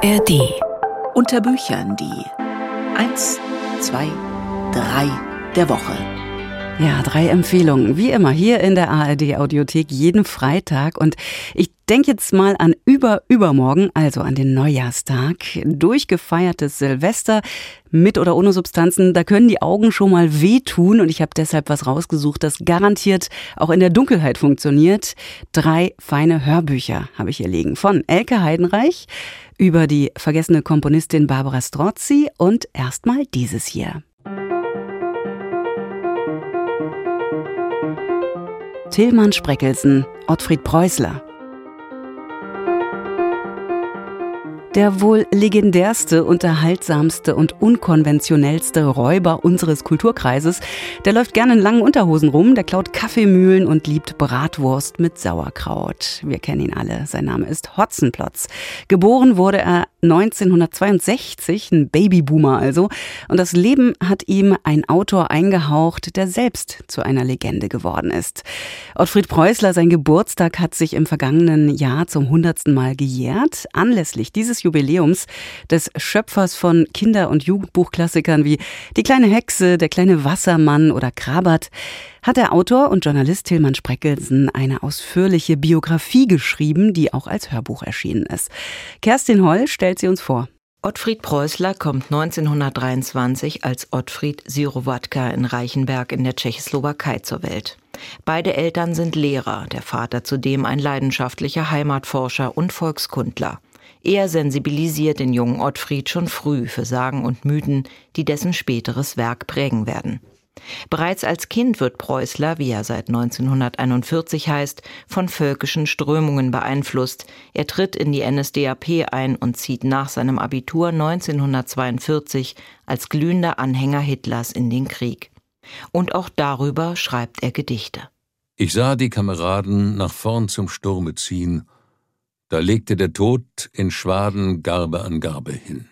ARD. Unter Büchern die 1, 2, 3 der Woche. Ja, drei Empfehlungen, wie immer hier in der ARD Audiothek jeden Freitag. Und ich denke jetzt mal an über übermorgen, also an den Neujahrstag. Durchgefeiertes Silvester mit oder ohne Substanzen, da können die Augen schon mal wehtun. Und ich habe deshalb was rausgesucht, das garantiert auch in der Dunkelheit funktioniert. Drei feine Hörbücher habe ich hier liegen. Von Elke Heidenreich über die vergessene Komponistin Barbara Strozzi und erstmal dieses hier. Tillmann Spreckelsen, Ottfried Preußler. Der wohl legendärste, unterhaltsamste und unkonventionellste Räuber unseres Kulturkreises, der läuft gerne in langen Unterhosen rum, der klaut Kaffeemühlen und liebt Bratwurst mit Sauerkraut. Wir kennen ihn alle. Sein Name ist Hotzenplotz. Geboren wurde er 1962, ein Babyboomer also. Und das Leben hat ihm ein Autor eingehaucht, der selbst zu einer Legende geworden ist. Ottfried Preußler, sein Geburtstag hat sich im vergangenen Jahr zum hundertsten Mal gejährt. Anlässlich dieses Jubiläums des Schöpfers von Kinder- und Jugendbuchklassikern wie Die kleine Hexe, Der kleine Wassermann oder Krabat hat der Autor und Journalist Tilman Spreckelsen eine ausführliche Biografie geschrieben, die auch als Hörbuch erschienen ist. Kerstin Holl stellt sie uns vor. Ottfried Preußler kommt 1923 als Ottfried Sirowatka in Reichenberg in der Tschechoslowakei zur Welt. Beide Eltern sind Lehrer, der Vater zudem ein leidenschaftlicher Heimatforscher und Volkskundler. Er sensibilisiert den jungen Ottfried schon früh für Sagen und Mythen, die dessen späteres Werk prägen werden. Bereits als Kind wird Preußler, wie er seit 1941 heißt, von völkischen Strömungen beeinflusst. Er tritt in die NSDAP ein und zieht nach seinem Abitur 1942 als glühender Anhänger Hitlers in den Krieg. Und auch darüber schreibt er Gedichte. Ich sah die Kameraden nach vorn zum Sturme ziehen, da legte der Tod in Schwaden Garbe an Garbe hin.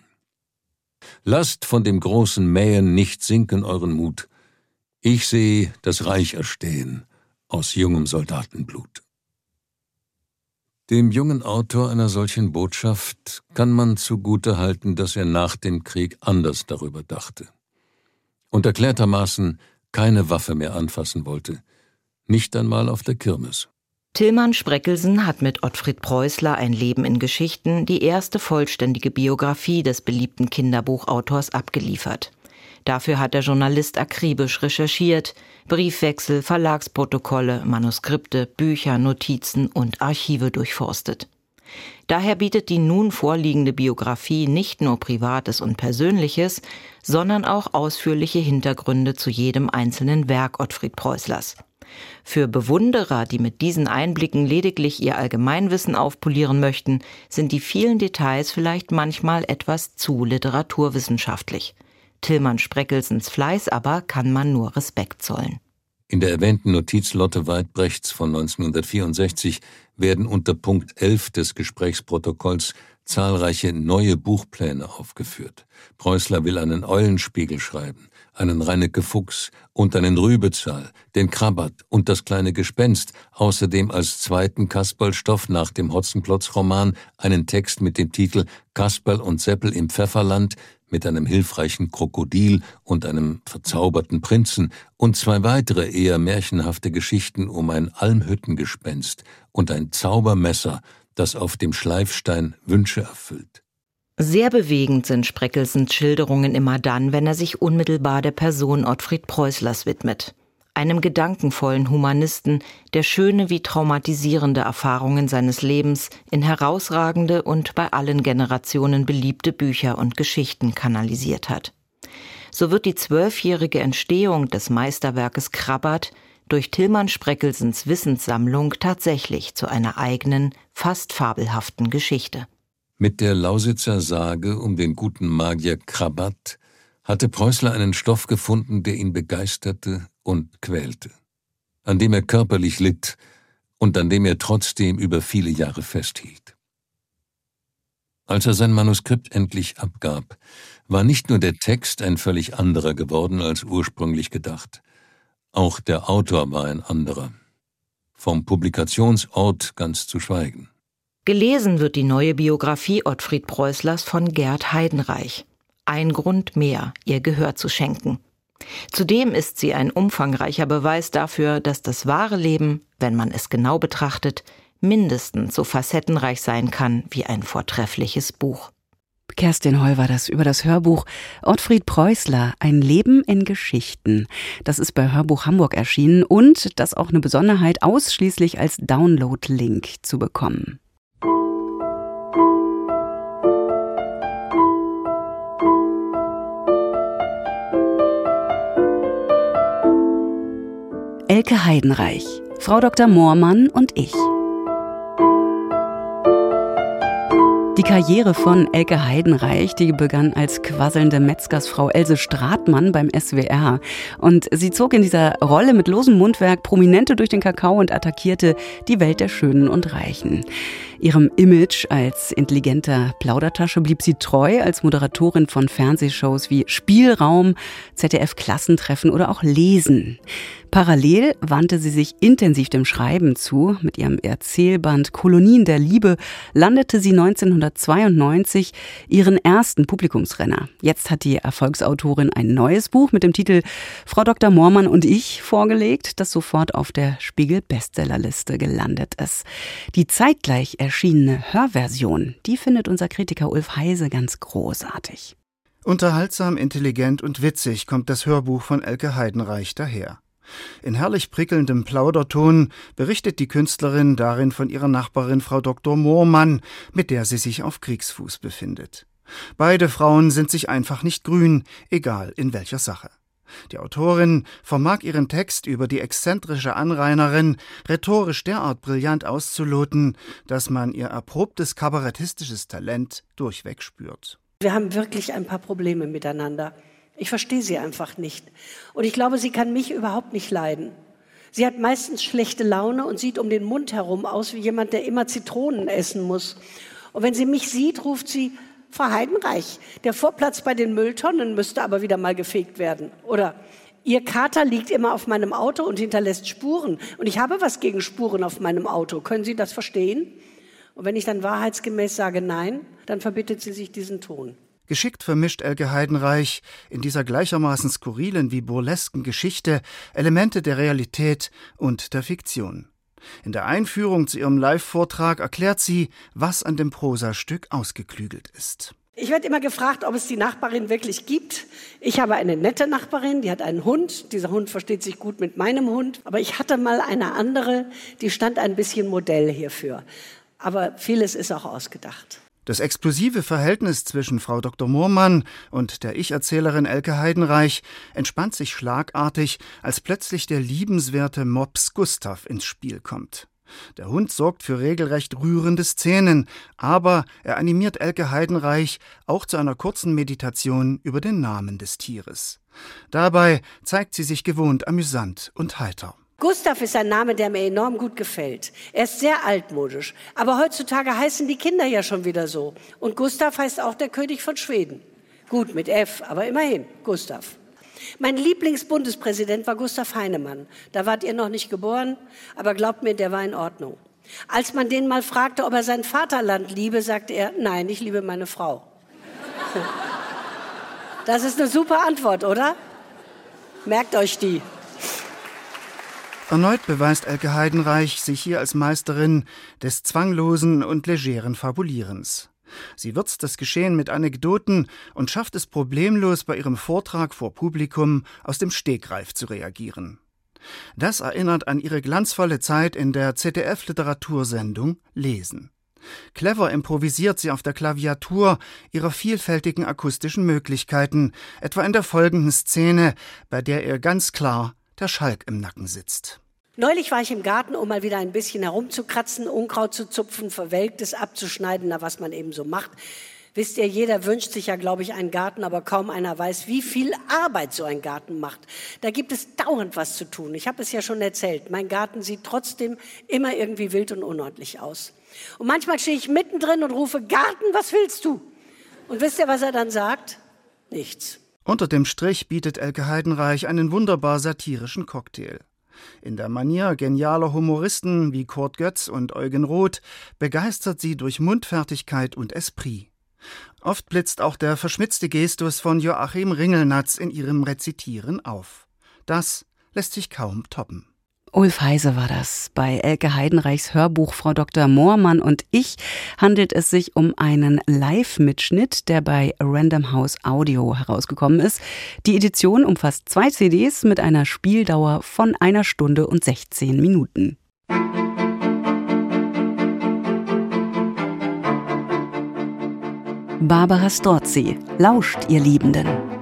Lasst von dem großen Mähen nicht sinken euren Mut, ich sehe das Reich erstehen aus jungem Soldatenblut. Dem jungen Autor einer solchen Botschaft kann man zugute halten, dass er nach dem Krieg anders darüber dachte und erklärtermaßen keine Waffe mehr anfassen wollte, nicht einmal auf der Kirmes. Tillmann Spreckelsen hat mit Ottfried Preußler ein Leben in Geschichten die erste vollständige Biografie des beliebten Kinderbuchautors abgeliefert. Dafür hat der Journalist akribisch recherchiert, Briefwechsel, Verlagsprotokolle, Manuskripte, Bücher, Notizen und Archive durchforstet. Daher bietet die nun vorliegende Biografie nicht nur Privates und Persönliches, sondern auch ausführliche Hintergründe zu jedem einzelnen Werk Ottfried Preußlers. Für Bewunderer, die mit diesen Einblicken lediglich ihr Allgemeinwissen aufpolieren möchten, sind die vielen Details vielleicht manchmal etwas zu literaturwissenschaftlich. Tillmann Spreckelsens Fleiß aber kann man nur Respekt zollen. In der erwähnten Notiz Lotte Weidbrechts von 1964 werden unter Punkt 11 des Gesprächsprotokolls zahlreiche neue Buchpläne aufgeführt. Preußler will einen Eulenspiegel schreiben, einen Reinecke Fuchs und einen Rübezahl, den Krabat und das kleine Gespenst, außerdem als zweiten Kasperlstoff nach dem Hotzenplotz-Roman einen Text mit dem Titel Kasperl und Seppel im Pfefferland mit einem hilfreichen Krokodil und einem verzauberten Prinzen und zwei weitere eher märchenhafte Geschichten um ein Almhüttengespenst und ein Zaubermesser, das auf dem Schleifstein Wünsche erfüllt. Sehr bewegend sind Spreckelsens Schilderungen immer dann, wenn er sich unmittelbar der Person Ottfried Preußlers widmet. Einem gedankenvollen Humanisten, der schöne wie traumatisierende Erfahrungen seines Lebens in herausragende und bei allen Generationen beliebte Bücher und Geschichten kanalisiert hat. So wird die zwölfjährige Entstehung des Meisterwerkes Krabbert durch Tillmann Spreckelsens Wissenssammlung tatsächlich zu einer eigenen, fast fabelhaften Geschichte. Mit der Lausitzer Sage um den guten Magier Krabat hatte Preußler einen Stoff gefunden, der ihn begeisterte und quälte, an dem er körperlich litt und an dem er trotzdem über viele Jahre festhielt. Als er sein Manuskript endlich abgab, war nicht nur der Text ein völlig anderer geworden als ursprünglich gedacht, auch der Autor war ein anderer, vom Publikationsort ganz zu schweigen. Gelesen wird die neue Biografie Ottfried Preußlers von Gerd Heidenreich. Ein Grund mehr, ihr Gehör zu schenken. Zudem ist sie ein umfangreicher Beweis dafür, dass das wahre Leben, wenn man es genau betrachtet, mindestens so facettenreich sein kann wie ein vortreffliches Buch. Kerstin Heu war das über das Hörbuch Ottfried Preußler, ein Leben in Geschichten. Das ist bei Hörbuch Hamburg erschienen und das auch eine Besonderheit ausschließlich als Download-Link zu bekommen. Elke Heidenreich, Frau Dr. Moormann und ich. Die Karriere von Elke Heidenreich, die begann als quasselnde Metzgersfrau Else Stratmann beim SWR. Und sie zog in dieser Rolle mit losem Mundwerk Prominente durch den Kakao und attackierte die Welt der Schönen und Reichen. Ihrem Image als intelligenter Plaudertasche blieb sie treu als Moderatorin von Fernsehshows wie Spielraum, ZDF-Klassentreffen oder auch Lesen. Parallel wandte sie sich intensiv dem Schreiben zu. Mit ihrem Erzählband Kolonien der Liebe landete sie 1992 ihren ersten Publikumsrenner. Jetzt hat die Erfolgsautorin ein neues Buch mit dem Titel Frau Dr. Moormann und ich vorgelegt, das sofort auf der Spiegel Bestsellerliste gelandet ist. Die zeitgleich erschienene Hörversion, die findet unser Kritiker Ulf Heise ganz großartig. Unterhaltsam, intelligent und witzig kommt das Hörbuch von Elke Heidenreich daher. In herrlich prickelndem Plauderton berichtet die Künstlerin darin von ihrer Nachbarin Frau Dr. Moormann, mit der sie sich auf Kriegsfuß befindet. Beide Frauen sind sich einfach nicht grün, egal in welcher Sache. Die Autorin vermag ihren Text über die exzentrische Anrainerin rhetorisch derart brillant auszuloten, dass man ihr erprobtes kabarettistisches Talent durchweg spürt. Wir haben wirklich ein paar Probleme miteinander. Ich verstehe sie einfach nicht. Und ich glaube, sie kann mich überhaupt nicht leiden. Sie hat meistens schlechte Laune und sieht um den Mund herum aus wie jemand, der immer Zitronen essen muss. Und wenn sie mich sieht, ruft sie, Frau Heidenreich, der Vorplatz bei den Mülltonnen müsste aber wieder mal gefegt werden. Oder Ihr Kater liegt immer auf meinem Auto und hinterlässt Spuren. Und ich habe was gegen Spuren auf meinem Auto. Können Sie das verstehen? Und wenn ich dann wahrheitsgemäß sage Nein, dann verbittet sie sich diesen Ton. Geschickt vermischt Elke Heidenreich in dieser gleichermaßen skurrilen wie burlesken Geschichte Elemente der Realität und der Fiktion. In der Einführung zu ihrem Live-Vortrag erklärt sie, was an dem Prosastück ausgeklügelt ist. Ich werde immer gefragt, ob es die Nachbarin wirklich gibt. Ich habe eine nette Nachbarin, die hat einen Hund. Dieser Hund versteht sich gut mit meinem Hund. Aber ich hatte mal eine andere, die stand ein bisschen Modell hierfür. Aber vieles ist auch ausgedacht. Das explosive Verhältnis zwischen Frau Dr. Moormann und der Ich-Erzählerin Elke Heidenreich entspannt sich schlagartig, als plötzlich der liebenswerte Mops Gustav ins Spiel kommt. Der Hund sorgt für regelrecht rührende Szenen, aber er animiert Elke Heidenreich auch zu einer kurzen Meditation über den Namen des Tieres. Dabei zeigt sie sich gewohnt amüsant und heiter. Gustav ist ein Name, der mir enorm gut gefällt. Er ist sehr altmodisch. Aber heutzutage heißen die Kinder ja schon wieder so. Und Gustav heißt auch der König von Schweden. Gut, mit F, aber immerhin, Gustav. Mein Lieblingsbundespräsident war Gustav Heinemann. Da wart ihr noch nicht geboren, aber glaubt mir, der war in Ordnung. Als man den mal fragte, ob er sein Vaterland liebe, sagte er, nein, ich liebe meine Frau. Das ist eine super Antwort, oder? Merkt euch die. Erneut beweist Elke Heidenreich sich hier als Meisterin des zwanglosen und legeren Fabulierens. Sie würzt das Geschehen mit Anekdoten und schafft es problemlos bei ihrem Vortrag vor Publikum aus dem Stegreif zu reagieren. Das erinnert an ihre glanzvolle Zeit in der ZDF-Literatursendung Lesen. Clever improvisiert sie auf der Klaviatur ihrer vielfältigen akustischen Möglichkeiten, etwa in der folgenden Szene, bei der ihr ganz klar der Schalk im Nacken sitzt. Neulich war ich im Garten, um mal wieder ein bisschen herumzukratzen, Unkraut zu zupfen, Verwelktes abzuschneiden, na, was man eben so macht. Wisst ihr, jeder wünscht sich ja, glaube ich, einen Garten, aber kaum einer weiß, wie viel Arbeit so ein Garten macht. Da gibt es dauernd was zu tun. Ich habe es ja schon erzählt. Mein Garten sieht trotzdem immer irgendwie wild und unordentlich aus. Und manchmal stehe ich mittendrin und rufe, Garten, was willst du? Und wisst ihr, was er dann sagt? Nichts. Unter dem Strich bietet Elke Heidenreich einen wunderbar satirischen Cocktail. In der Manier genialer Humoristen wie Kurt Götz und Eugen Roth begeistert sie durch Mundfertigkeit und Esprit. Oft blitzt auch der verschmitzte Gestus von Joachim Ringelnatz in ihrem Rezitieren auf. Das lässt sich kaum toppen. Ulf Heise war das. Bei Elke Heidenreichs Hörbuch Frau Dr. Moormann und ich handelt es sich um einen Live-Mitschnitt, der bei Random House Audio herausgekommen ist. Die Edition umfasst zwei CDs mit einer Spieldauer von einer Stunde und 16 Minuten. Barbara Strozzi, lauscht ihr Liebenden.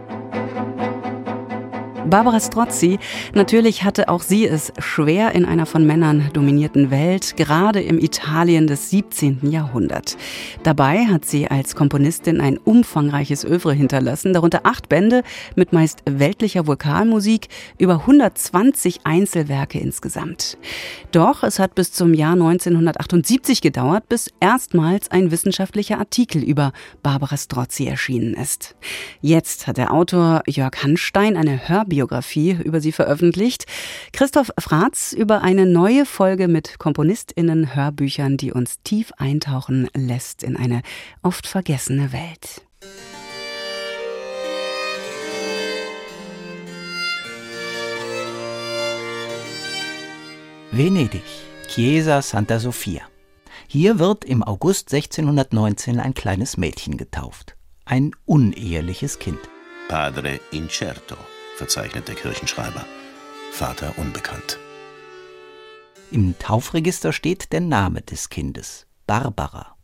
Barbara Strozzi, natürlich hatte auch sie es schwer in einer von Männern dominierten Welt, gerade im Italien des 17. Jahrhunderts. Dabei hat sie als Komponistin ein umfangreiches Övre hinterlassen, darunter acht Bände mit meist weltlicher Vokalmusik, über 120 Einzelwerke insgesamt. Doch es hat bis zum Jahr 1978 gedauert, bis erstmals ein wissenschaftlicher Artikel über Barbara Strozzi erschienen ist. Jetzt hat der Autor Jörg Hanstein eine Hörbücher Biografie über sie veröffentlicht. Christoph Fratz über eine neue Folge mit KomponistInnen Hörbüchern, die uns tief eintauchen lässt in eine oft vergessene Welt. Venedig, Chiesa Santa Sofia. Hier wird im August 1619 ein kleines Mädchen getauft. Ein uneheliches Kind. Padre incerto verzeichnet der Kirchenschreiber. Vater unbekannt. Im Taufregister steht der Name des Kindes, Barbara.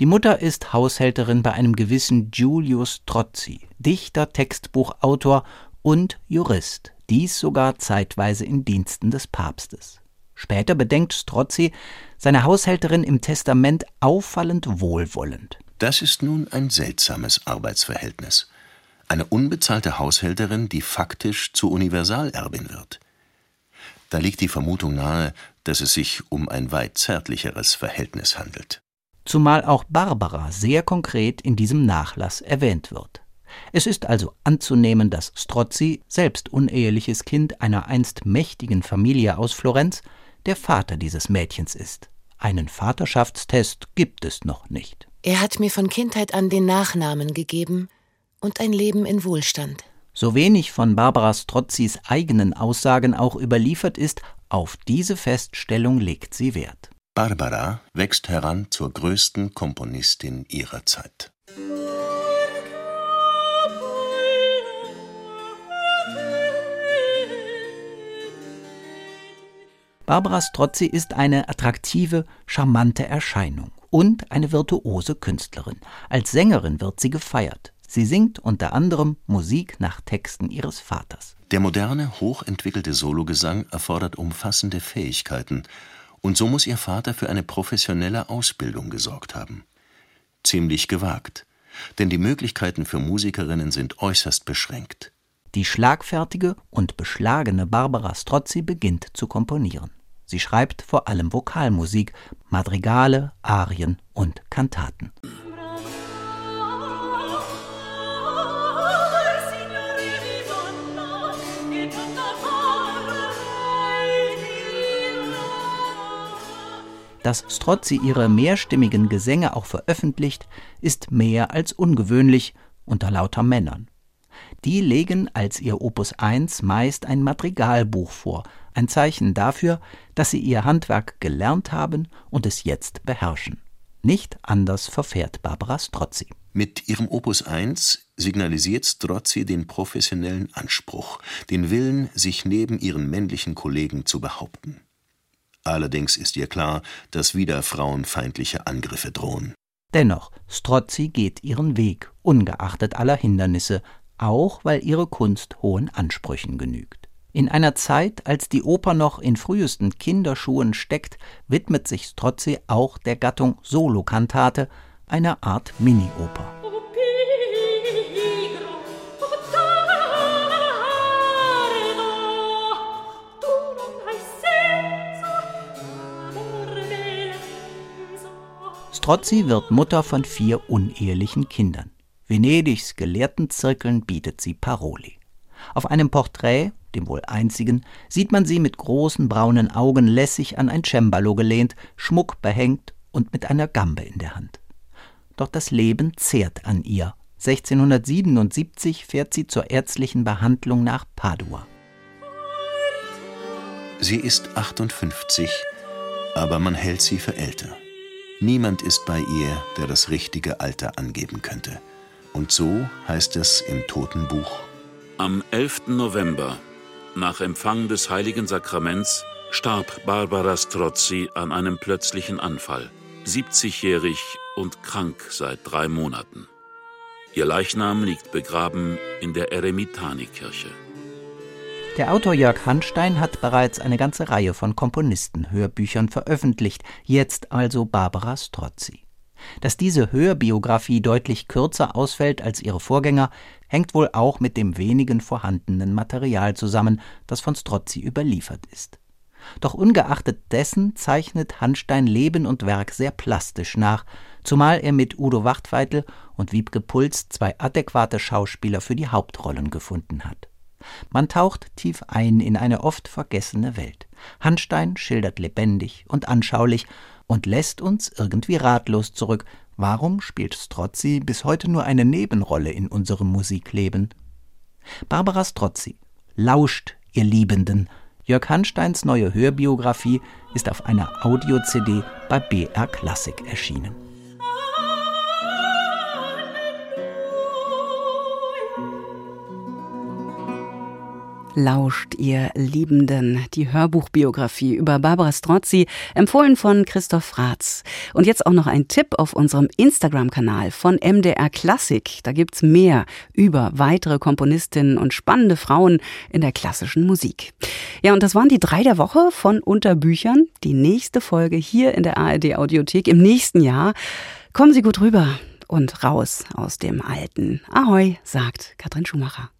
Die Mutter ist Haushälterin bei einem gewissen Julius Trozzi, Dichter, Textbuchautor und Jurist, dies sogar zeitweise in Diensten des Papstes. Später bedenkt Strozzi seine Haushälterin im Testament auffallend wohlwollend. Das ist nun ein seltsames Arbeitsverhältnis eine unbezahlte Haushälterin, die faktisch zur Universalerbin wird. Da liegt die Vermutung nahe, dass es sich um ein weit zärtlicheres Verhältnis handelt. Zumal auch Barbara sehr konkret in diesem Nachlass erwähnt wird. Es ist also anzunehmen, dass Strozzi, selbst uneheliches Kind einer einst mächtigen Familie aus Florenz, der Vater dieses Mädchens ist. Einen Vaterschaftstest gibt es noch nicht. Er hat mir von Kindheit an den Nachnamen gegeben, und ein Leben in Wohlstand. So wenig von Barbara Strozzis eigenen Aussagen auch überliefert ist, auf diese Feststellung legt sie Wert. Barbara wächst heran zur größten Komponistin ihrer Zeit. Barbara Strozzi ist eine attraktive, charmante Erscheinung und eine virtuose Künstlerin. Als Sängerin wird sie gefeiert. Sie singt unter anderem Musik nach Texten ihres Vaters. Der moderne, hochentwickelte Sologesang erfordert umfassende Fähigkeiten, und so muss ihr Vater für eine professionelle Ausbildung gesorgt haben. Ziemlich gewagt, denn die Möglichkeiten für Musikerinnen sind äußerst beschränkt. Die schlagfertige und beschlagene Barbara Strozzi beginnt zu komponieren. Sie schreibt vor allem Vokalmusik, Madrigale, Arien und Kantaten. Dass Strozzi ihre mehrstimmigen Gesänge auch veröffentlicht, ist mehr als ungewöhnlich unter lauter Männern. Die legen als ihr Opus 1 meist ein Madrigalbuch vor, ein Zeichen dafür, dass sie ihr Handwerk gelernt haben und es jetzt beherrschen. Nicht anders verfährt Barbara Strozzi. Mit ihrem Opus 1 signalisiert Strozzi den professionellen Anspruch, den Willen, sich neben ihren männlichen Kollegen zu behaupten. Allerdings ist ihr klar, dass wieder frauenfeindliche Angriffe drohen. Dennoch, Strozzi geht ihren Weg, ungeachtet aller Hindernisse, auch weil ihre Kunst hohen Ansprüchen genügt. In einer Zeit, als die Oper noch in frühesten Kinderschuhen steckt, widmet sich Strozzi auch der Gattung Solokantate, einer Art Mini-Oper. Strozzi wird Mutter von vier unehelichen Kindern. Venedigs Gelehrtenzirkeln bietet sie Paroli. Auf einem Porträt, dem wohl einzigen, sieht man sie mit großen braunen Augen lässig an ein Cembalo gelehnt, Schmuck behängt und mit einer Gambe in der Hand. Doch das Leben zehrt an ihr. 1677 fährt sie zur ärztlichen Behandlung nach Padua. Sie ist 58, aber man hält sie für älter. Niemand ist bei ihr, der das richtige Alter angeben könnte. Und so heißt es im Totenbuch. Am 11. November, nach Empfang des heiligen Sakraments, starb Barbara Strozzi an einem plötzlichen Anfall, 70-jährig und krank seit drei Monaten. Ihr Leichnam liegt begraben in der Eremitani-Kirche. Der Autor Jörg Hanstein hat bereits eine ganze Reihe von Komponistenhörbüchern veröffentlicht, jetzt also Barbara Strozzi. Dass diese Hörbiografie deutlich kürzer ausfällt als ihre Vorgänger, hängt wohl auch mit dem wenigen vorhandenen Material zusammen, das von Strozzi überliefert ist. Doch ungeachtet dessen zeichnet Hanstein Leben und Werk sehr plastisch nach, zumal er mit Udo Wachtweitel und Wiebke Puls zwei adäquate Schauspieler für die Hauptrollen gefunden hat. Man taucht tief ein in eine oft vergessene Welt. Hanstein schildert lebendig und anschaulich und lässt uns irgendwie ratlos zurück. Warum spielt Strozzi bis heute nur eine Nebenrolle in unserem Musikleben? Barbara Strozzi lauscht, ihr Liebenden. Jörg Hansteins neue Hörbiografie ist auf einer Audio-CD bei BR Classic erschienen. Lauscht, ihr Liebenden, die Hörbuchbiografie über Barbara Strozzi, empfohlen von Christoph Ratz. Und jetzt auch noch ein Tipp auf unserem Instagram-Kanal von MDR Klassik. Da gibt's mehr über weitere Komponistinnen und spannende Frauen in der klassischen Musik. Ja, und das waren die drei der Woche von Unterbüchern. Die nächste Folge hier in der ARD Audiothek im nächsten Jahr. Kommen Sie gut rüber und raus aus dem Alten. Ahoi, sagt Katrin Schumacher.